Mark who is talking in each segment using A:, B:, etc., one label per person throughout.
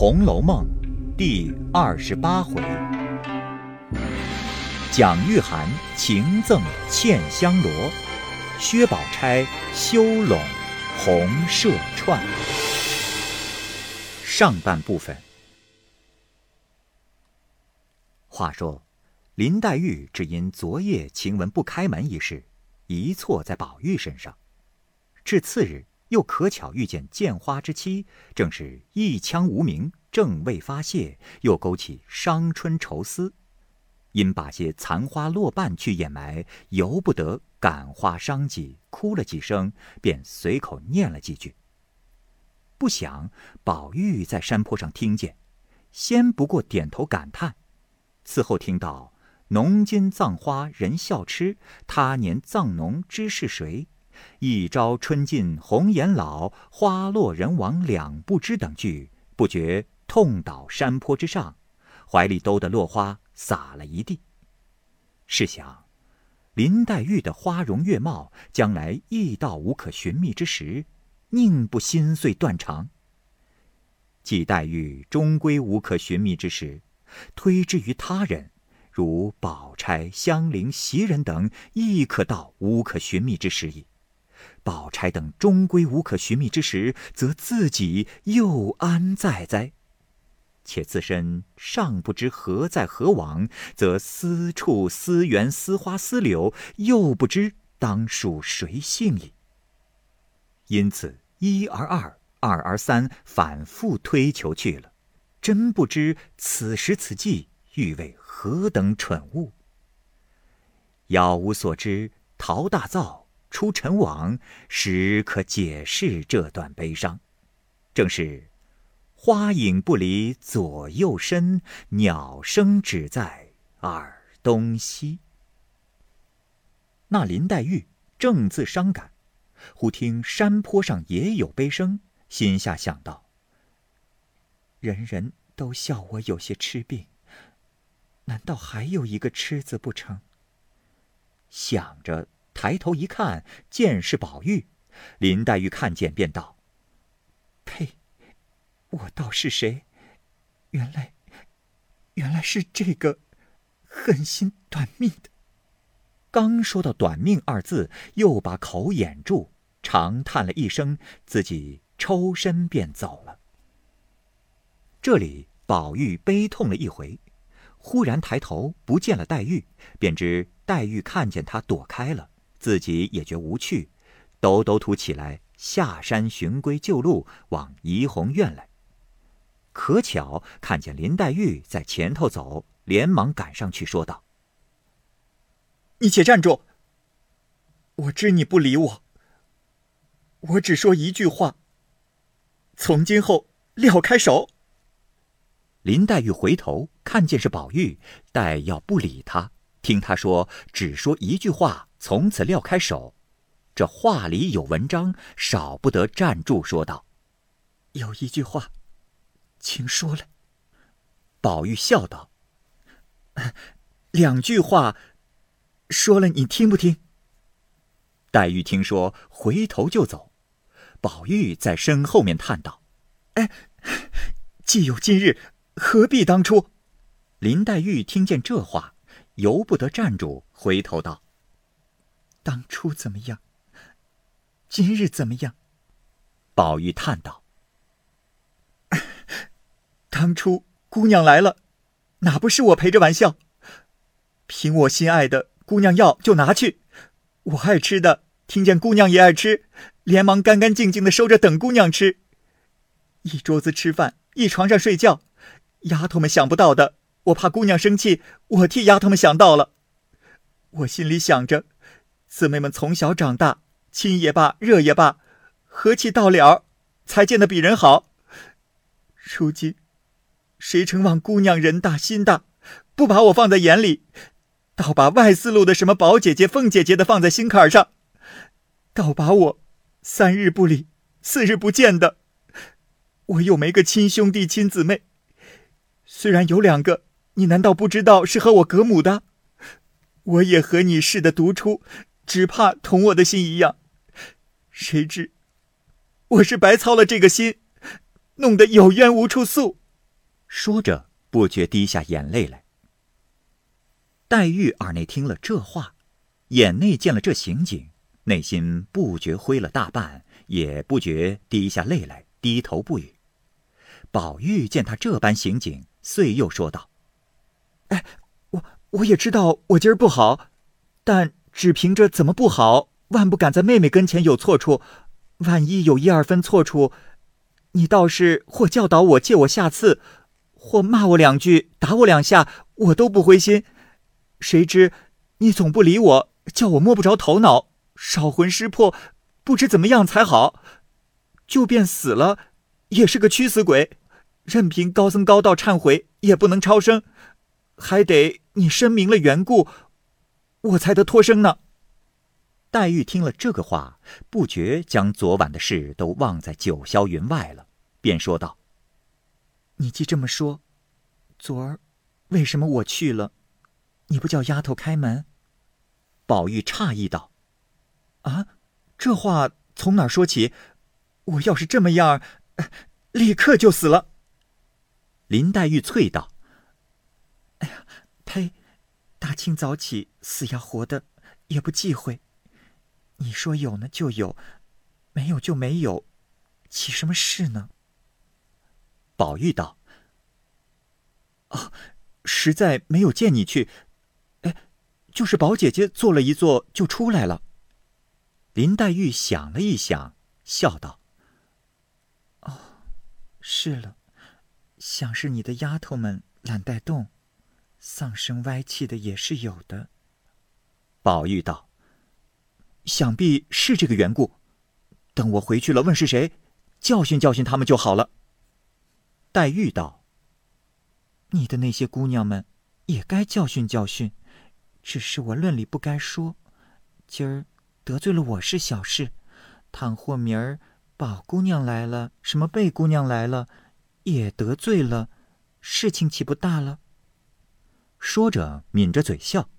A: 红楼梦》第二十八回，蒋玉菡情赠茜香罗，薛宝钗羞拢红麝串。上半部分。话说，林黛玉只因昨夜晴雯不开门一事，一错在宝玉身上，至次日。又可巧遇见见花之妻，正是一腔无名，正未发泄，又勾起伤春愁思，因把些残花落瓣去掩埋，由不得感花伤己，哭了几声，便随口念了几句。不想宝玉在山坡上听见，先不过点头感叹，此后听到“农今葬花人笑痴，他年葬农知是谁？”一朝春尽红颜老，花落人亡两不知等句，不觉痛倒山坡之上，怀里兜的落花洒了一地。试想，林黛玉的花容月貌，将来亦到无可寻觅之时，宁不心碎断肠？既黛玉终归无可寻觅之时，推之于他人，如宝钗、香菱、袭人等，亦可到无可寻觅之时矣。宝钗等终归无可寻觅之时，则自己又安在哉？且自身尚不知何在何往，则私处思园、思花、思柳，又不知当属谁姓矣。因此一而二，二而三，反复推求去了，真不知此时此际欲为何等蠢物。杳无所知，陶大造。出尘网，时可解释这段悲伤。正是花影不离左右身，鸟声只在耳东西。那林黛玉正自伤感，忽听山坡上也有悲声，心下想到：人人都笑我有些痴病，难道还有一个痴字不成？想着。抬头一看，见是宝玉。林黛玉看见，便道：“呸！我倒是谁？原来，原来是这个狠心短命的。”刚说到“短命”二字，又把口掩住，长叹了一声，自己抽身便走了。这里宝玉悲痛了一回，忽然抬头不见了黛玉，便知黛玉看见他躲开了。自己也觉无趣，抖抖土起来，下山寻归旧路，往怡红院来。可巧看见林黛玉在前头走，连忙赶上去，说道：“
B: 你且站住！我知你不理我，我只说一句话。从今后撂开手。”
A: 林黛玉回头看见是宝玉，待要不理他，听他说只说一句话。从此撂开手，这话里有文章，少不得站住说道：“
B: 有一句话，请说来。”
A: 宝玉笑道：“
B: 两句话，说了你听不听？”
A: 黛玉听说，回头就走。宝玉在身后面叹道：“
B: 哎，既有今日，何必当初？”
A: 林黛玉听见这话，由不得站住，回头道。
B: 当初怎么样？今日怎么样？
A: 宝玉叹道：“
B: 当初姑娘来了，哪不是我陪着玩笑？凭我心爱的，姑娘要就拿去。我爱吃的，听见姑娘也爱吃，连忙干干净净的收着等姑娘吃。一桌子吃饭，一床上睡觉，丫头们想不到的，我怕姑娘生气，我替丫头们想到了。我心里想着。”姊妹们从小长大，亲也罢，热也罢，和气到了，才见得比人好。如今，谁成望姑娘人大心大，不把我放在眼里，倒把外四路的什么宝姐姐、凤姐姐的放在心坎上，倒把我三日不理、四日不见的，我又没个亲兄弟、亲姊妹。虽然有两个，你难道不知道是和我隔母的？我也和你似的独出。只怕同我的心一样，谁知我是白操了这个心，弄得有冤无处诉，
A: 说着，不觉滴下眼泪来。黛玉耳内听了这话，眼内见了这情景，内心不觉灰了大半，也不觉滴下泪来，低头不语。宝玉见他这般行景，遂又说道：“
B: 哎，我我也知道我今儿不好，但只凭着怎么不好，万不敢在妹妹跟前有错处。万一有一二分错处，你倒是或教导我，借我下次，或骂我两句，打我两下，我都不灰心。谁知你总不理我，叫我摸不着头脑，少魂失魄，不知怎么样才好，就便死了。”也是个屈死鬼，任凭高僧高道忏悔也不能超生，还得你申明了缘故，我才得脱生呢。
A: 黛玉听了这个话，不觉将昨晚的事都忘在九霄云外了，便说道：“
B: 你既这么说，昨儿为什么我去了，你不叫丫头开门？”
A: 宝玉诧异道：“
B: 啊，这话从哪说起？我要是这么样……”立刻就死了。
A: 林黛玉啐道：“，
B: 大清早起死要活的也不忌讳。你说有呢就有，没有就没有，起什么事呢？”
A: 宝玉道：“
B: 啊，实在没有见你去。哎，就是宝姐姐坐了一坐就出来了。”
A: 林黛玉想了一想，笑道。
B: 哦是了，想是你的丫头们懒带动，丧生歪气的也是有的。
A: 宝玉道：“
B: 想必是这个缘故。等我回去了，问是谁，教训教训他们就好了。”
A: 黛玉道：“
B: 你的那些姑娘们也该教训教训，只是我论理不该说。今儿得罪了我是小事，倘或明儿……”宝姑娘来了，什么贝姑娘来了，也得罪了，事情岂不大了？
A: 说着抿着嘴笑。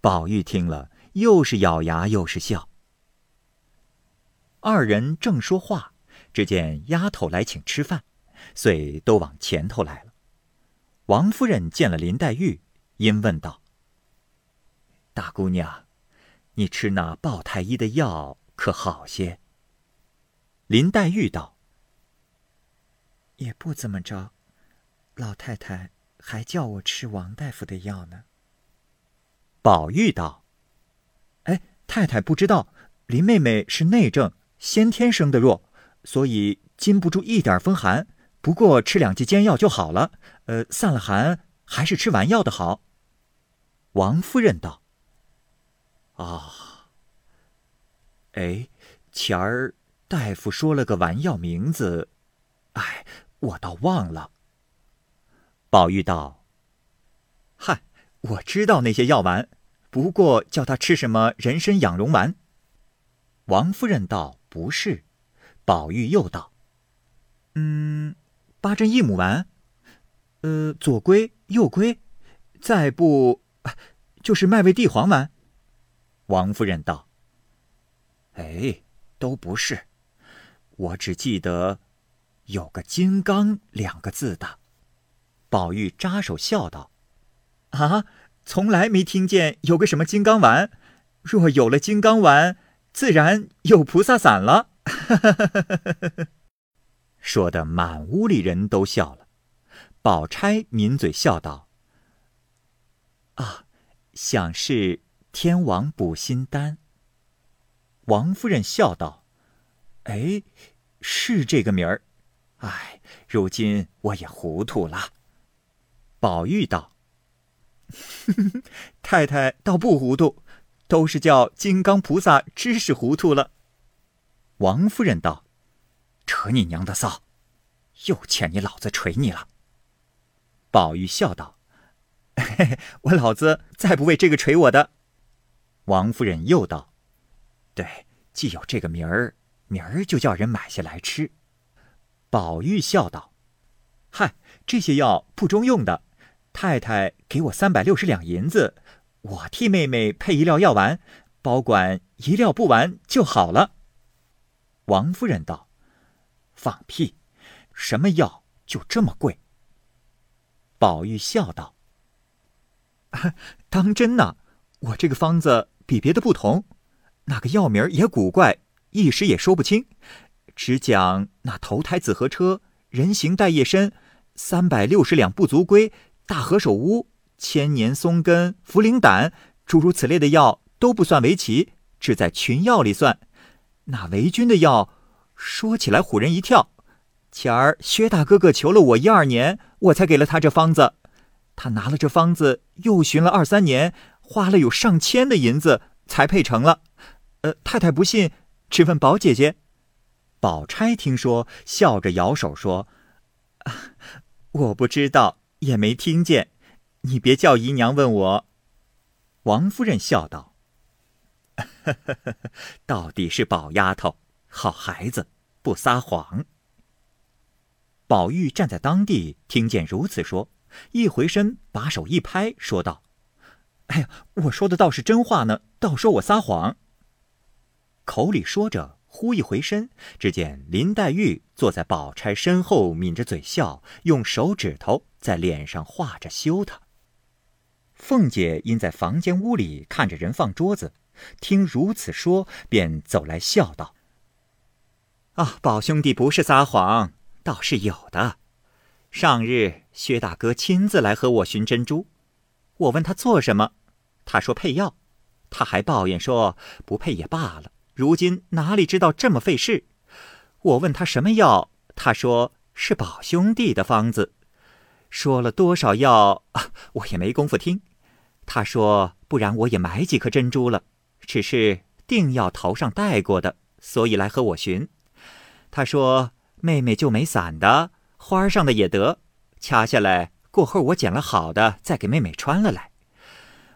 A: 宝玉听了，又是咬牙又是笑。二人正说话，只见丫头来请吃饭，遂都往前头来了。王夫人见了林黛玉，因问道：“大姑娘，你吃那鲍太医的药可好些？”林黛玉道：“
B: 也不怎么着，老太太还叫我吃王大夫的药呢。”
A: 宝玉道：“
B: 哎，太太不知道，林妹妹是内症，先天生的弱，所以禁不住一点风寒。不过吃两剂煎药就好了。呃，散了寒，还是吃丸药的好。”
A: 王夫人道：“啊，哎，前儿。”大夫说了个丸药名字，哎，我倒忘了。宝玉道：“
B: 嗨，我知道那些药丸，不过叫他吃什么人参养荣丸。”
A: 王夫人道：“不是。”宝玉又道：“
B: 嗯，八珍益母丸，呃，左归右归，再不就是麦味地黄丸。”
A: 王夫人道：“哎，都不是。”我只记得有个“金刚”两个字的。
B: 宝玉扎手笑道：“啊，从来没听见有个什么金刚丸。若有了金刚丸，自然有菩萨散了。”
A: 说的满屋里人都笑了。宝钗抿嘴笑道：“
B: 啊，想是天王补心丹。”
A: 王夫人笑道。哎，是这个名儿，哎，如今我也糊涂了。
B: 宝玉道：“ 太太倒不糊涂，都是叫金刚菩萨知识糊涂了。”
A: 王夫人道：“扯你娘的臊，又欠你老子捶你了。”
B: 宝玉笑道：“ 我老子再不为这个捶我的。”
A: 王夫人又道：“对，既有这个名儿。”明儿就叫人买下来吃。
B: 宝玉笑道：“嗨，这些药不中用的。太太给我三百六十两银子，我替妹妹配一料药丸，保管一料不完就好了。”
A: 王夫人道：“放屁！什么药就这么贵？”宝玉笑道：“
B: 当真呢？我这个方子比别的不同，那个药名也古怪，一时也说不清。只讲那头胎紫河车、人形带叶参、三百六十两不足归、大何首乌、千年松根、茯苓胆，诸如此类的药都不算围棋，只在群药里算。那维君的药，说起来唬人一跳。前儿薛大哥哥求了我一二年，我才给了他这方子。他拿了这方子，又寻了二三年，花了有上千的银子才配成了。呃，太太不信，只问宝姐姐。
A: 宝钗听说，笑着摇手说：“啊
B: 我不知道，也没听见。你别叫姨娘问我。”
A: 王夫人笑道：“ 到底是宝丫头，好孩子，不撒谎。”宝玉站在当地，听见如此说，一回身，把手一拍，说道：“
B: 哎呀，我说的倒是真话呢，倒说我撒谎。”
A: 口里说着，忽一回身，只见林黛玉坐在宝钗身后，抿着嘴笑，用手指头在脸上画着羞他。凤姐因在房间屋里看着人放桌子，听如此说，便走来笑道：“
B: 啊，宝兄弟不是撒谎。”倒是有的。上日薛大哥亲自来和我寻珍珠，我问他做什么，他说配药。他还抱怨说不配也罢了，如今哪里知道这么费事。我问他什么药，他说是宝兄弟的方子。说了多少药，我也没工夫听。他说不然我也买几颗珍珠了，只是定要头上戴过的，所以来和我寻。他说。妹妹就没散的，花上的也得，掐下来过后，我捡了好的，再给妹妹穿了来。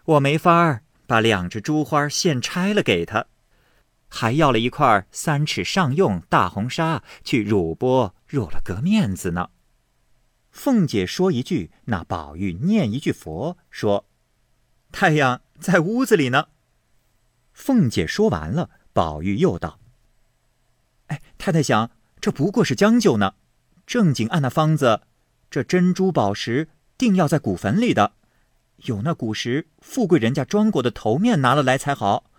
B: 我没法儿把两只珠花现拆了给她，还要了一块三尺上用大红纱去乳波入了个面子呢。
A: 凤姐说一句，那宝玉念一句佛，说：“
B: 太阳在屋子里呢。”
A: 凤姐说完了，宝玉又道：“
B: 哎，太太想。”这不过是将就呢，正经按那方子，这珍珠宝石定要在古坟里的，有那古时富贵人家装过的头面拿了来才好。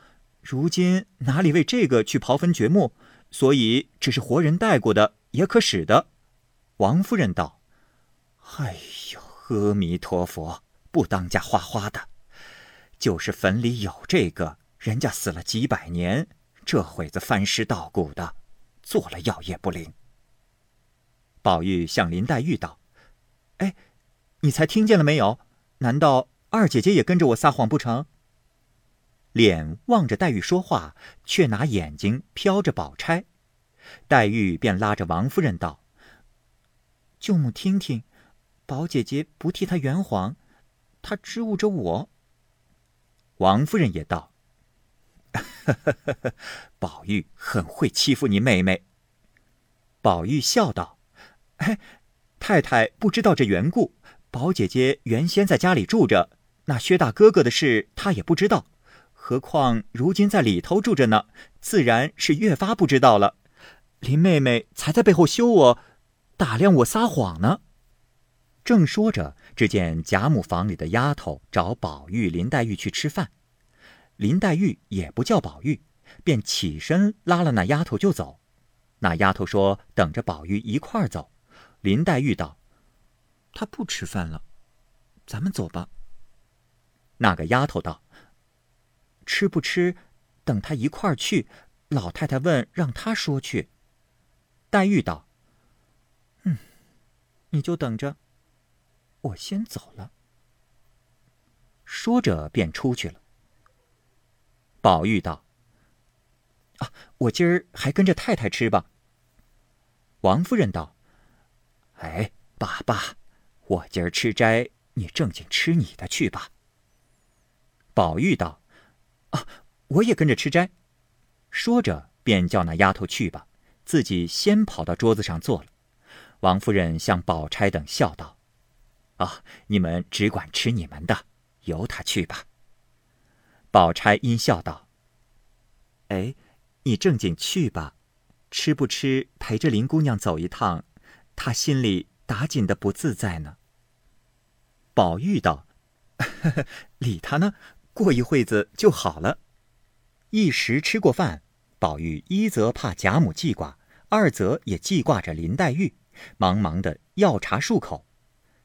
B: 如今哪里为这个去刨坟掘墓？所以只是活人带过的也可使的。
A: 王夫人道：“哎呦，阿弥陀佛，不当家花花的，就是坟里有这个，人家死了几百年，这会子翻尸倒骨的。”做了药也不灵。
B: 宝玉向林黛玉道：“哎，你才听见了没有？难道二姐姐也跟着我撒谎不成？”
A: 脸望着黛玉说话，却拿眼睛瞟着宝钗。黛玉便拉着王夫人道：“
C: 舅母听听，宝姐姐不替她圆谎，她支吾着我。”
A: 王夫人也道。宝玉很会欺负你妹妹。
B: 宝玉笑道：“哎，太太不知道这缘故。宝姐姐原先在家里住着，那薛大哥哥的事她也不知道。何况如今在里头住着呢，自然是越发不知道了。林妹妹才在背后羞我，打量我撒谎呢。”
A: 正说着，只见贾母房里的丫头找宝玉、林黛玉去吃饭。林黛玉也不叫宝玉，便起身拉了那丫头就走。那丫头说：“等着宝玉一块儿走。”林黛玉道：“
C: 他不吃饭了，咱们走吧。”
A: 那个丫头道：“
C: 吃不吃，等他一块儿去。老太太问，让他说去。”
A: 黛玉道：“
C: 嗯，你就等着，我先走了。”
A: 说着便出去了。
B: 宝玉道：“啊，我今儿还跟着太太吃吧。”
A: 王夫人道：“哎，爸爸，我今儿吃斋，你正经吃你的去吧。”
B: 宝玉道：“啊，我也跟着吃斋。”说着便叫那丫头去吧，自己先跑到桌子上坐了。王夫人向宝钗等笑道：“啊，你们只管吃你们的，由他去吧。”宝钗阴笑道：“
C: 哎，你正经去吧，吃不吃陪着林姑娘走一趟，她心里打紧的不自在呢。”
B: 宝玉道：“理他呢，过一会子就好了。”
A: 一时吃过饭，宝玉一则怕贾母记挂，二则也记挂着林黛玉，忙忙的要茶漱口。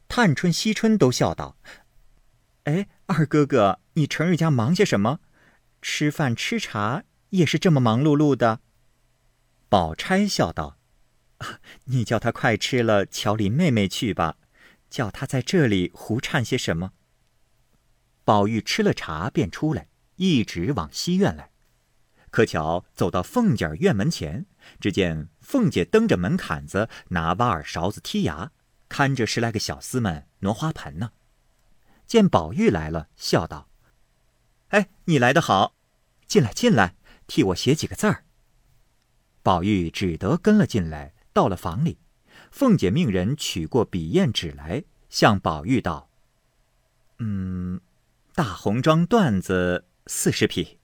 A: 探春、惜春都笑道：“
C: 哎，二哥哥，你成日家忙些什么？吃饭吃茶也是这么忙碌碌的。”
A: 宝钗笑道：“
C: 你叫他快吃了，瞧林妹妹去吧。叫他在这里胡颤些什么？”
A: 宝玉吃了茶便出来，一直往西院来。可巧走到凤姐儿院门前，只见凤姐蹬着门槛子，拿挖耳勺子剔牙，看着十来个小厮们挪花盆呢。见宝玉来了，笑道：“
B: 哎，你来得好，进来进来，替我写几个字儿。”
A: 宝玉只得跟了进来，到了房里，凤姐命人取过笔砚纸来，向宝玉道：“
B: 嗯，大红妆缎子四十匹，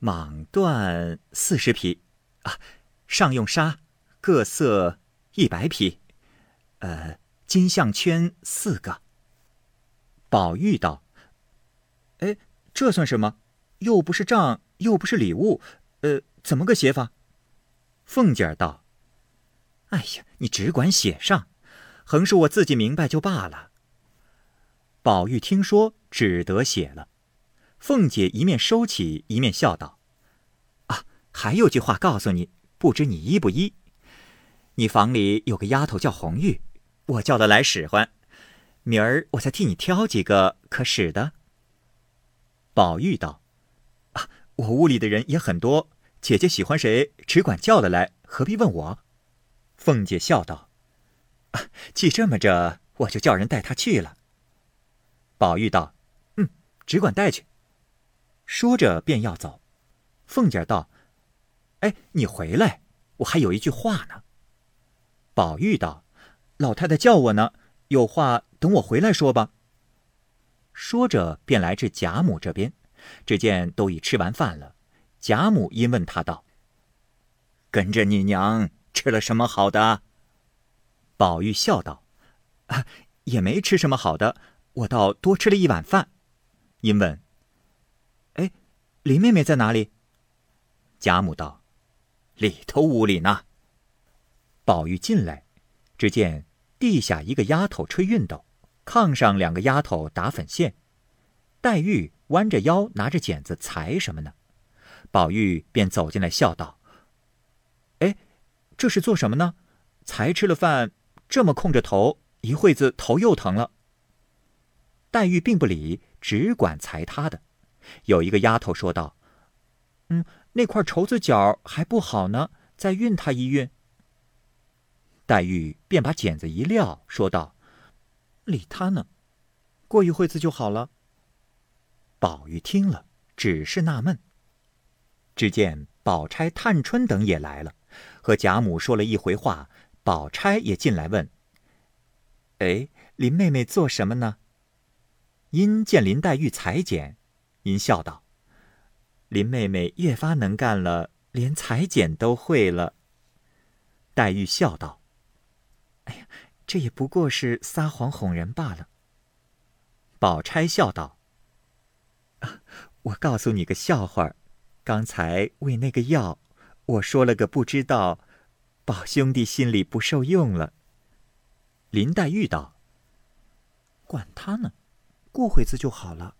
B: 蟒缎四十匹，啊，上用纱各色一百匹，呃，金项圈四个。”
A: 宝玉道：“
B: 哎，这算什么？又不是账，又不是礼物，呃，怎么个写法？”
A: 凤姐儿道：“
B: 哎呀，你只管写上，横竖我自己明白就罢了。”
A: 宝玉听说，只得写了。凤姐一面收起，一面笑道：“
B: 啊，还有句话告诉你，不知你依不依？你房里有个丫头叫红玉，我叫她来使唤，明儿我再替你挑几个可使的。”
A: 宝玉道：“
B: 啊，我屋里的人也很多。”姐姐喜欢谁，只管叫了来，何必问我？
A: 凤姐笑道：“啊
B: 既这么着，我就叫人带她去了。”
A: 宝玉道：“
B: 嗯，只管带去。”
A: 说着便要走。
B: 凤姐道：“哎，你回来，我还有一句话呢。”
A: 宝玉道：“
B: 老太太叫我呢，有话等我回来说吧。”
A: 说着便来至贾母这边，只见都已吃完饭了。贾母因问他道：“
B: 跟着你娘吃了什么好的？”
A: 宝玉笑道：“
B: 啊，也没吃什么好的，我倒多吃了一碗饭。”
A: 因问：“
B: 哎，林妹妹在哪里？”
A: 贾母道：“
B: 里头屋里呢。”
A: 宝玉进来，只见地下一个丫头吹熨斗，炕上两个丫头打粉线，黛玉弯着腰拿着剪子裁什么呢？宝玉便走进来，笑道：“
B: 哎，这是做什么呢？才吃了饭，这么空着头，一会子头又疼了。”
A: 黛玉并不理，只管裁她的。有一个丫头说道：“
C: 嗯，那块绸子角还不好呢，再熨它一熨。”
A: 黛玉便把剪子一撂，说道：“
C: 理他呢，过一会子就好了。”
A: 宝玉听了，只是纳闷。只见宝钗、探春等也来了，和贾母说了一回话。宝钗也进来问：“
C: 哎，林妹妹做什么呢？”
A: 因见林黛玉裁剪，因笑道：“
C: 林妹妹越发能干了，连裁剪都会了。”
A: 黛玉笑道：“
C: 哎呀，这也不过是撒谎哄人罢了。”
A: 宝钗笑道：“
C: 我告诉你个笑话。”刚才为那个药，我说了个不知道，宝兄弟心里不受用了。
A: 林黛玉道：“
C: 管他呢，过会子就好了。”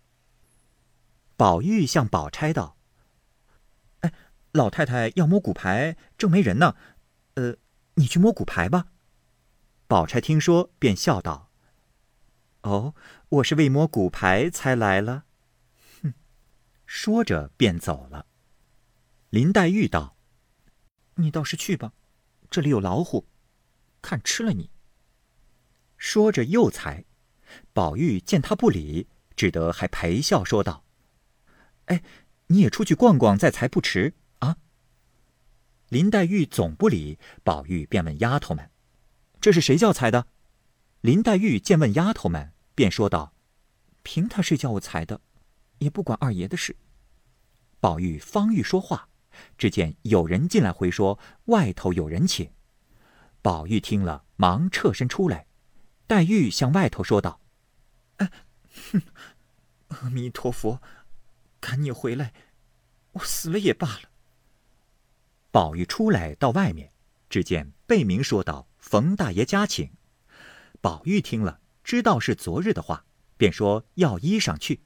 A: 宝玉向宝钗道：“
B: 哎，老太太要摸骨牌，正没人呢。呃，你去摸骨牌吧。”
A: 宝钗听说，便笑道：“
C: 哦，我是为摸骨牌才来了。”
A: 哼，说着便走了。林黛玉道：“
C: 你倒是去吧，这里有老虎，看吃了你。”
A: 说着又裁。宝玉见他不理，只得还陪笑说道：“
B: 哎，你也出去逛逛，再裁不迟啊。”
A: 林黛玉总不理，宝玉便问丫头们：“
B: 这是谁叫裁的？”
A: 林黛玉见问丫头们，便说道：“
C: 凭他是叫我裁的，也不管二爷的事。”
A: 宝玉方欲说话。只见有人进来回说：“外头有人请。”宝玉听了，忙侧身出来。黛玉向外头说道：“
B: 哎，哼，阿弥陀佛，赶你回来，我死了也罢了。
A: 宝玉出来到外面，只见贝明说道：“冯大爷家请。”宝玉听了，知道是昨日的话，便说要衣裳去，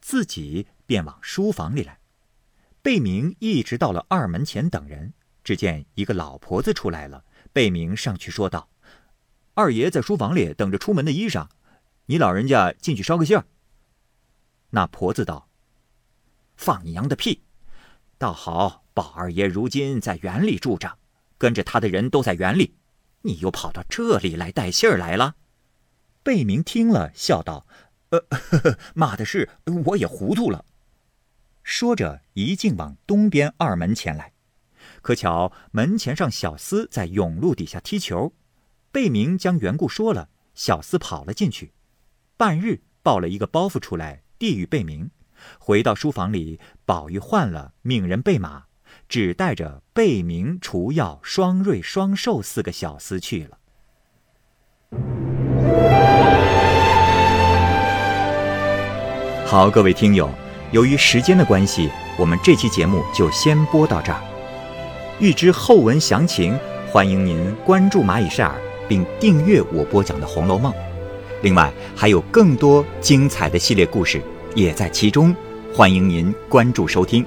A: 自己便往书房里来。贝明一直到了二门前等人，只见一个老婆子出来了。贝明上去说道：“二爷在书房里等着出门的衣裳，你老人家进去捎个信儿。”那婆子道：“放你娘的屁！倒好。”宝二爷如今在园里住着，跟着他的人都在园里，你又跑到这里来带信儿来了。贝明听了，笑道：“呃，呵 呵骂的是我也糊涂了。”说着，一径往东边二门前来。可巧门前上小厮在甬路底下踢球，贝明将缘故说了，小厮跑了进去，半日抱了一个包袱出来，递与贝明。回到书房里，宝玉换了，命人备马。只带着贝明、除药、双瑞、双寿四个小厮去了。好，各位听友，由于时间的关系，我们这期节目就先播到这儿。欲知后文详情，欢迎您关注蚂蚁晒尔，并订阅我播讲的《红楼梦》。另外，还有更多精彩的系列故事也在其中，欢迎您关注收听。